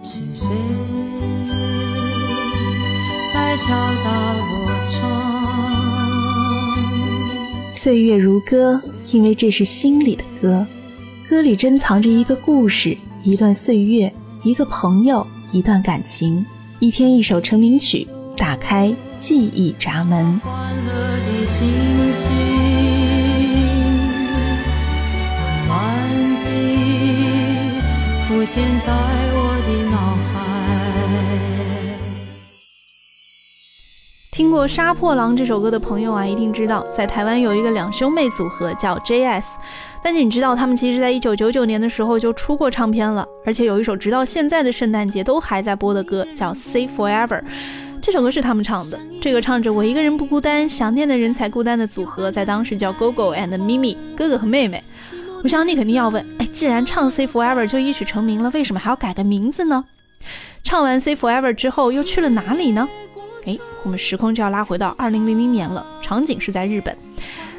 是谁在敲打我窗？岁月如歌，因为这是心里的歌，歌里珍藏着一个故事，一段岁月，一个朋友，一段感情。一天一首成名曲，打开记忆闸门。欢乐的情景，浮现在我的脑海。听过《杀破狼》这首歌的朋友啊，一定知道，在台湾有一个两兄妹组合叫 J.S。但是你知道，他们其实在一九九九年的时候就出过唱片了，而且有一首直到现在的圣诞节都还在播的歌，叫《Say Forever》。这首歌是他们唱的。这个唱着“我一个人不孤单，想念的人才孤单”的组合，在当时叫 Gogo and Mimi，哥哥和妹妹。我想你肯定要问，哎，既然唱《Say Forever》就一曲成名了，为什么还要改个名字呢？唱完《Say Forever》之后，又去了哪里呢？哎，我们时空就要拉回到二零零零年了，场景是在日本。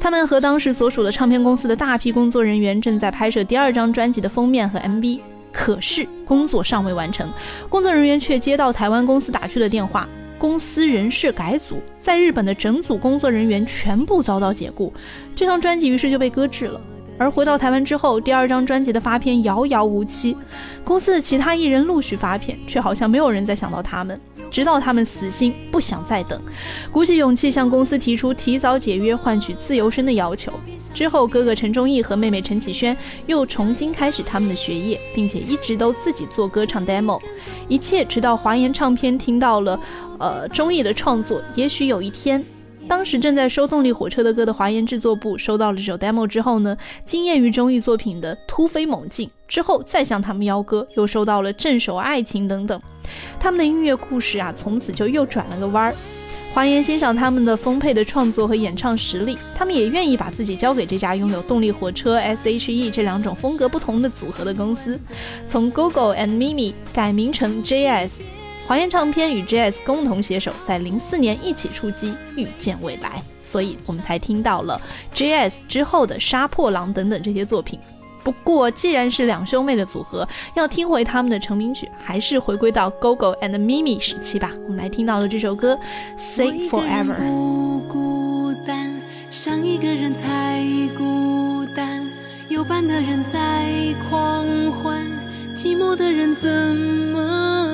他们和当时所属的唱片公司的大批工作人员正在拍摄第二张专辑的封面和 MV，可是工作尚未完成，工作人员却接到台湾公司打去的电话，公司人事改组，在日本的整组工作人员全部遭到解雇，这张专辑于是就被搁置了。而回到台湾之后，第二张专辑的发片遥遥无期，公司的其他艺人陆续发片，却好像没有人再想到他们。直到他们死心不想再等，鼓起勇气向公司提出提早解约换取自由身的要求。之后，哥哥陈忠义和妹妹陈绮萱又重新开始他们的学业，并且一直都自己做歌唱 demo。一切直到华研唱片听到了，呃，忠义的创作。也许有一天。当时正在收动力火车的歌的华研制作部收到了这首 demo 之后呢，惊艳于综艺作品的突飞猛进，之后再向他们邀歌，又收到了镇守爱情等等，他们的音乐故事啊，从此就又转了个弯儿。华研欣赏他们的丰沛的创作和演唱实力，他们也愿意把自己交给这家拥有动力火车 S.H.E 这两种风格不同的组合的公司，从 Google and Mimi 改名成 J.S。华研唱片与 J.S 共同携手，在零四年一起出击，遇见未来，所以我们才听到了 J.S 之后的《杀破狼》等等这些作品。不过，既然是两兄妹的组合，要听回他们的成名曲，还是回归到 Gogo and Mimi 时期吧。我们来听到了这首歌《Say Forever》。不孤单，想一个人才孤单，有伴的人在狂欢，寂寞的人怎么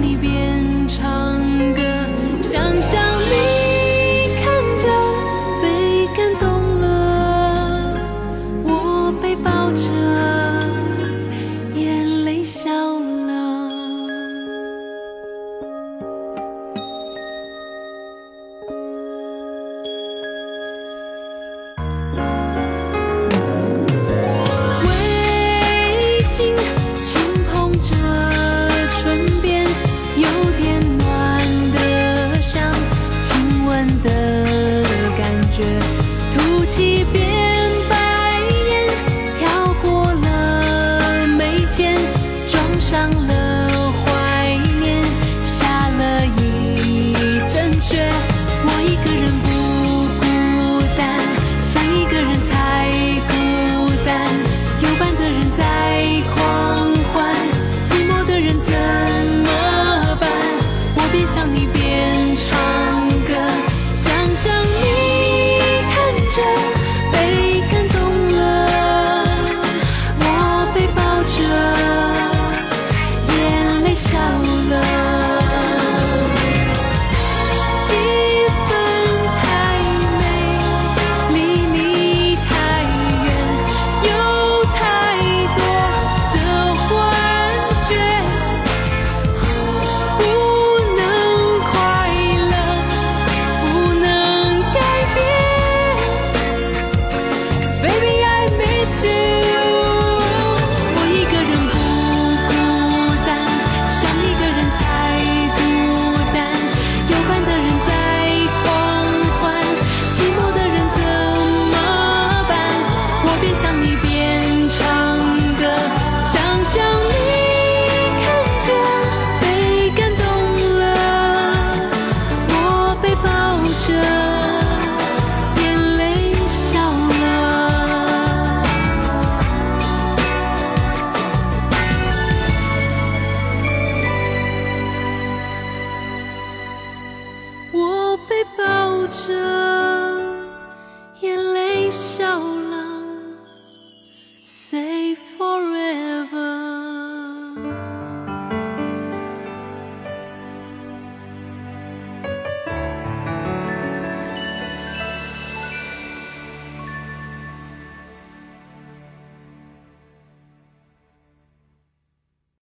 你变长。share